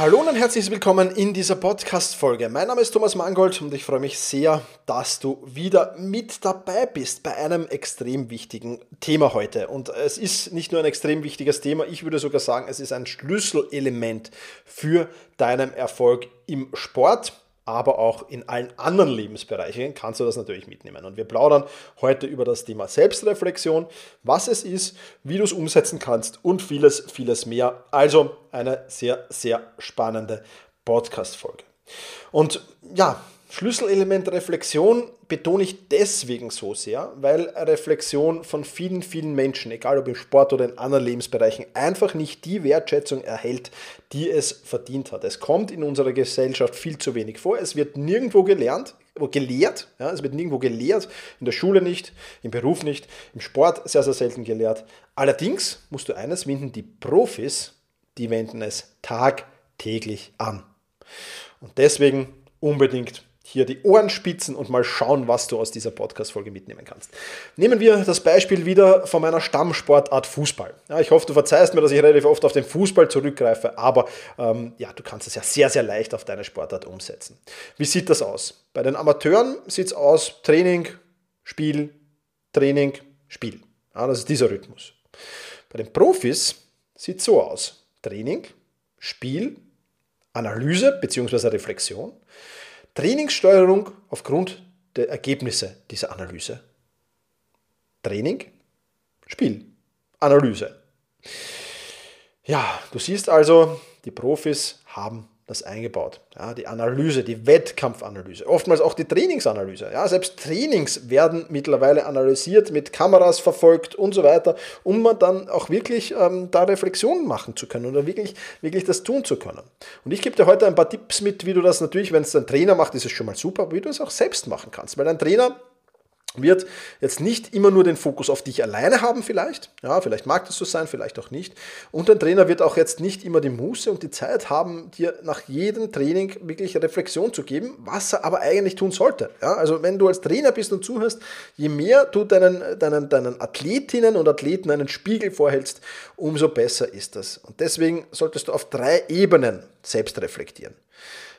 Hallo und herzlich willkommen in dieser Podcast-Folge. Mein Name ist Thomas Mangold und ich freue mich sehr, dass du wieder mit dabei bist bei einem extrem wichtigen Thema heute. Und es ist nicht nur ein extrem wichtiges Thema, ich würde sogar sagen, es ist ein Schlüsselelement für deinen Erfolg im Sport aber auch in allen anderen Lebensbereichen kannst du das natürlich mitnehmen. Und wir plaudern heute über das Thema Selbstreflexion, was es ist, wie du es umsetzen kannst und vieles, vieles mehr. Also eine sehr, sehr spannende Podcast-Folge. Und ja, Schlüsselelement Reflexion betone ich deswegen so sehr, weil Reflexion von vielen, vielen Menschen, egal ob im Sport oder in anderen Lebensbereichen, einfach nicht die Wertschätzung erhält, die es verdient hat. Es kommt in unserer Gesellschaft viel zu wenig vor. Es wird nirgendwo gelernt, gelehrt. Ja, es wird nirgendwo gelehrt, in der Schule nicht, im Beruf nicht, im Sport sehr, sehr selten gelehrt. Allerdings musst du eines wissen, die Profis, die wenden es tagtäglich an. Und deswegen unbedingt hier die Ohren spitzen und mal schauen, was du aus dieser Podcast-Folge mitnehmen kannst. Nehmen wir das Beispiel wieder von meiner Stammsportart Fußball. Ja, ich hoffe, du verzeihst mir, dass ich relativ oft auf den Fußball zurückgreife, aber ähm, ja, du kannst es ja sehr, sehr leicht auf deine Sportart umsetzen. Wie sieht das aus? Bei den Amateuren sieht es aus Training, Spiel, Training, Spiel. Ja, das ist dieser Rhythmus. Bei den Profis sieht es so aus. Training, Spiel, Analyse bzw. Reflexion Trainingssteuerung aufgrund der Ergebnisse dieser Analyse. Training, Spiel, Analyse. Ja, du siehst also, die Profis haben das eingebaut. Ja, die Analyse, die Wettkampfanalyse, oftmals auch die Trainingsanalyse. Ja, selbst Trainings werden mittlerweile analysiert, mit Kameras verfolgt und so weiter, um man dann auch wirklich ähm, da Reflexionen machen zu können oder wirklich, wirklich das tun zu können. Und ich gebe dir heute ein paar Tipps mit, wie du das natürlich, wenn es ein Trainer macht, ist es schon mal super, wie du es auch selbst machen kannst. Weil ein Trainer wird jetzt nicht immer nur den Fokus auf dich alleine haben vielleicht, ja, vielleicht mag das so sein, vielleicht auch nicht. Und ein Trainer wird auch jetzt nicht immer die Muße und die Zeit haben, dir nach jedem Training wirklich Reflexion zu geben, was er aber eigentlich tun sollte. Ja, also wenn du als Trainer bist und zuhörst, je mehr du deinen, deinen, deinen Athletinnen und Athleten einen Spiegel vorhältst, umso besser ist das. Und deswegen solltest du auf drei Ebenen selbst reflektieren.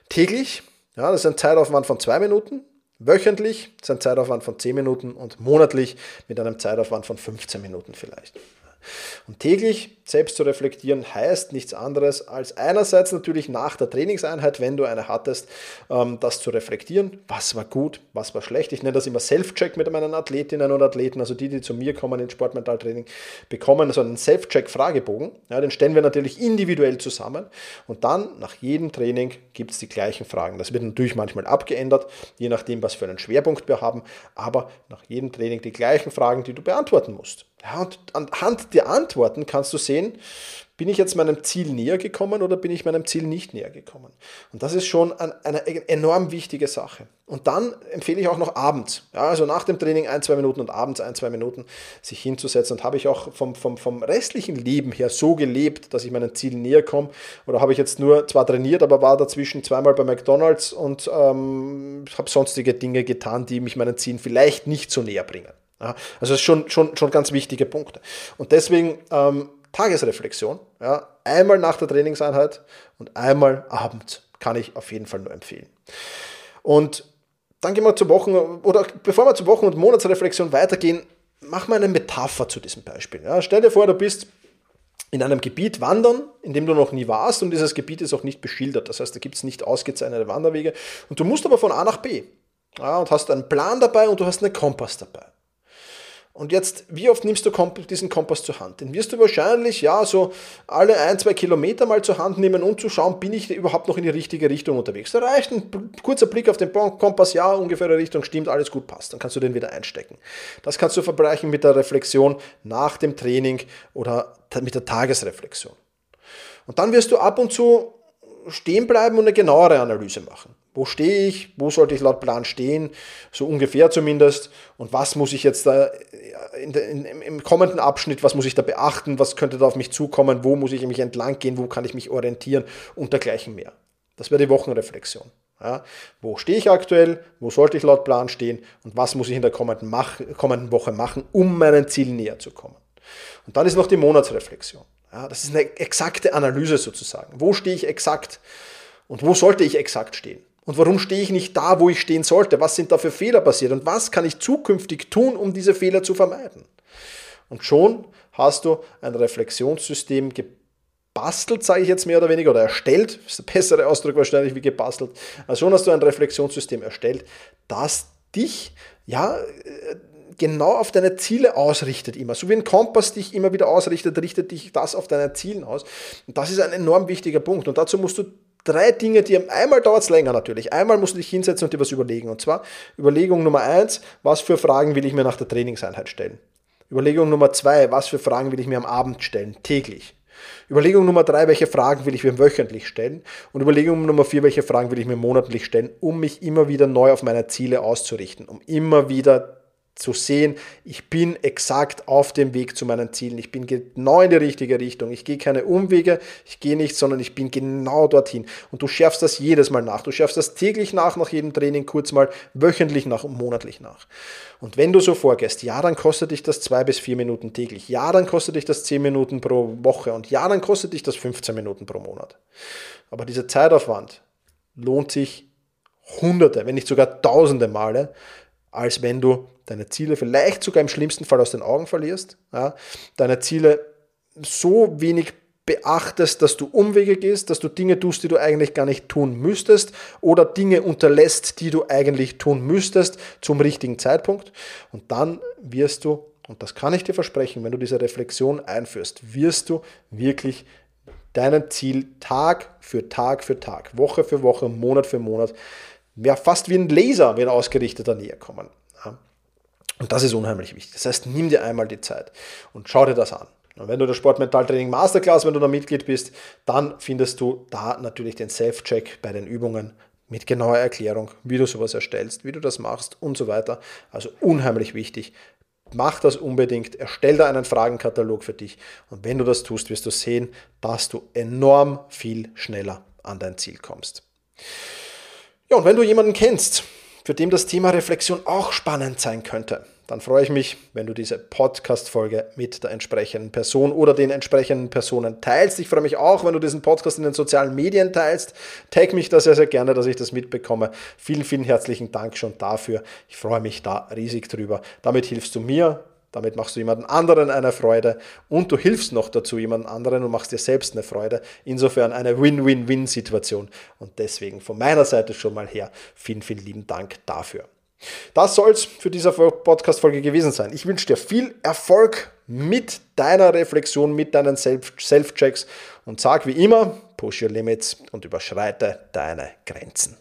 Täglich, ja, das ist ein Zeitaufwand von zwei Minuten, Wöchentlich ist ein Zeitaufwand von 10 Minuten und monatlich mit einem Zeitaufwand von 15 Minuten vielleicht. Und täglich selbst zu reflektieren heißt nichts anderes als einerseits natürlich nach der Trainingseinheit, wenn du eine hattest, ähm, das zu reflektieren. Was war gut, was war schlecht. Ich nenne das immer Self-Check mit meinen Athletinnen und Athleten, also die, die zu mir kommen ins Sportmentaltraining, bekommen so einen Self-Check-Fragebogen. Ja, den stellen wir natürlich individuell zusammen und dann nach jedem Training gibt es die gleichen Fragen. Das wird natürlich manchmal abgeändert, je nachdem, was für einen Schwerpunkt wir haben, aber nach jedem Training die gleichen Fragen, die du beantworten musst. Ja, und anhand der Antworten kannst du sehen, bin ich jetzt meinem Ziel näher gekommen oder bin ich meinem Ziel nicht näher gekommen? Und das ist schon eine enorm wichtige Sache. Und dann empfehle ich auch noch abends, ja, also nach dem Training ein, zwei Minuten und abends ein, zwei Minuten sich hinzusetzen. Und habe ich auch vom, vom, vom restlichen Leben her so gelebt, dass ich meinem Ziel näher komme? Oder habe ich jetzt nur zwar trainiert, aber war dazwischen zweimal bei McDonalds und ähm, habe sonstige Dinge getan, die mich meinen Zielen vielleicht nicht so näher bringen? Ja, also das schon, schon, schon ganz wichtige Punkte. Und deswegen ähm, Tagesreflexion, ja, einmal nach der Trainingseinheit und einmal abends kann ich auf jeden Fall nur empfehlen. Und dann gehen wir zur Wochen, oder bevor wir zur Wochen- und Monatsreflexion weitergehen, mach mal eine Metapher zu diesem Beispiel. Ja, stell dir vor, du bist in einem Gebiet wandern, in dem du noch nie warst und dieses Gebiet ist auch nicht beschildert. Das heißt, da gibt es nicht ausgezeichnete Wanderwege und du musst aber von A nach B. Ja, und hast einen Plan dabei und du hast einen Kompass dabei. Und jetzt, wie oft nimmst du diesen Kompass zur Hand? Den wirst du wahrscheinlich, ja, so alle ein, zwei Kilometer mal zur Hand nehmen, um zu schauen, bin ich überhaupt noch in die richtige Richtung unterwegs. Da reicht ein kurzer Blick auf den Kompass, ja, ungefähre Richtung stimmt, alles gut passt. Dann kannst du den wieder einstecken. Das kannst du verbrechen mit der Reflexion nach dem Training oder mit der Tagesreflexion. Und dann wirst du ab und zu stehen bleiben und eine genauere Analyse machen. Wo stehe ich? Wo sollte ich laut Plan stehen? So ungefähr zumindest. Und was muss ich jetzt da in, in, im kommenden Abschnitt, was muss ich da beachten? Was könnte da auf mich zukommen? Wo muss ich mich entlang gehen? Wo kann ich mich orientieren? Und dergleichen mehr. Das wäre die Wochenreflexion. Ja, wo stehe ich aktuell? Wo sollte ich laut Plan stehen? Und was muss ich in der kommenden, mach, kommenden Woche machen, um meinem Ziel näher zu kommen? Und dann ist noch die Monatsreflexion. Ja, das ist eine exakte Analyse sozusagen. Wo stehe ich exakt? Und wo sollte ich exakt stehen? Und warum stehe ich nicht da, wo ich stehen sollte? Was sind da für Fehler passiert? Und was kann ich zukünftig tun, um diese Fehler zu vermeiden? Und schon hast du ein Reflexionssystem gebastelt, sage ich jetzt mehr oder weniger, oder erstellt, ist der bessere Ausdruck wahrscheinlich wie gebastelt. Also schon hast du ein Reflexionssystem erstellt, das dich, ja, genau auf deine Ziele ausrichtet immer. So wie ein Kompass dich immer wieder ausrichtet, richtet dich das auf deine Zielen aus. Und das ist ein enorm wichtiger Punkt. Und dazu musst du drei Dinge, die einmal dauert es länger natürlich. Einmal musst du dich hinsetzen und dir was überlegen. Und zwar Überlegung Nummer eins, was für Fragen will ich mir nach der Trainingseinheit stellen? Überlegung Nummer zwei, was für Fragen will ich mir am Abend stellen, täglich? Überlegung Nummer drei, welche Fragen will ich mir wöchentlich stellen? Und Überlegung Nummer vier, welche Fragen will ich mir monatlich stellen, um mich immer wieder neu auf meine Ziele auszurichten, um immer wieder zu sehen, ich bin exakt auf dem Weg zu meinen Zielen. Ich bin genau in die richtige Richtung. Ich gehe keine Umwege, ich gehe nicht, sondern ich bin genau dorthin. Und du schärfst das jedes Mal nach. Du schärfst das täglich nach, nach jedem Training, kurz mal wöchentlich nach und monatlich nach. Und wenn du so vorgehst, ja, dann kostet dich das zwei bis vier Minuten täglich. Ja, dann kostet dich das zehn Minuten pro Woche. Und ja, dann kostet dich das 15 Minuten pro Monat. Aber dieser Zeitaufwand lohnt sich hunderte, wenn nicht sogar tausende Male, als wenn du deine Ziele vielleicht sogar im schlimmsten Fall aus den Augen verlierst, ja, deine Ziele so wenig beachtest, dass du Umwege gehst, dass du Dinge tust, die du eigentlich gar nicht tun müsstest oder Dinge unterlässt, die du eigentlich tun müsstest zum richtigen Zeitpunkt. Und dann wirst du, und das kann ich dir versprechen, wenn du diese Reflexion einführst, wirst du wirklich deinem Ziel Tag für Tag für Tag, Woche für Woche, Monat für Monat, ja, fast wie ein Laser, wenn ausgerichteter näher kommen. Und das ist unheimlich wichtig. Das heißt, nimm dir einmal die Zeit und schau dir das an. Und wenn du der Sportmentaltraining Masterclass, wenn du da Mitglied bist, dann findest du da natürlich den Self-Check bei den Übungen mit genauer Erklärung, wie du sowas erstellst, wie du das machst und so weiter. Also unheimlich wichtig. Mach das unbedingt, erstell da einen Fragenkatalog für dich und wenn du das tust, wirst du sehen, dass du enorm viel schneller an dein Ziel kommst. Ja, und wenn du jemanden kennst, für den das Thema Reflexion auch spannend sein könnte, dann freue ich mich, wenn du diese Podcast-Folge mit der entsprechenden Person oder den entsprechenden Personen teilst. Ich freue mich auch, wenn du diesen Podcast in den sozialen Medien teilst. Tag mich da sehr, sehr gerne, dass ich das mitbekomme. Vielen, vielen herzlichen Dank schon dafür. Ich freue mich da riesig drüber. Damit hilfst du mir, damit machst du jemanden anderen eine Freude und du hilfst noch dazu jemanden anderen und machst dir selbst eine Freude. Insofern eine Win-Win-Win-Situation. Und deswegen von meiner Seite schon mal her vielen, vielen lieben Dank dafür. Das soll es für diese Podcast-Folge gewesen sein. Ich wünsche dir viel Erfolg mit deiner Reflexion, mit deinen Self-Checks und sag wie immer, push your limits und überschreite deine Grenzen.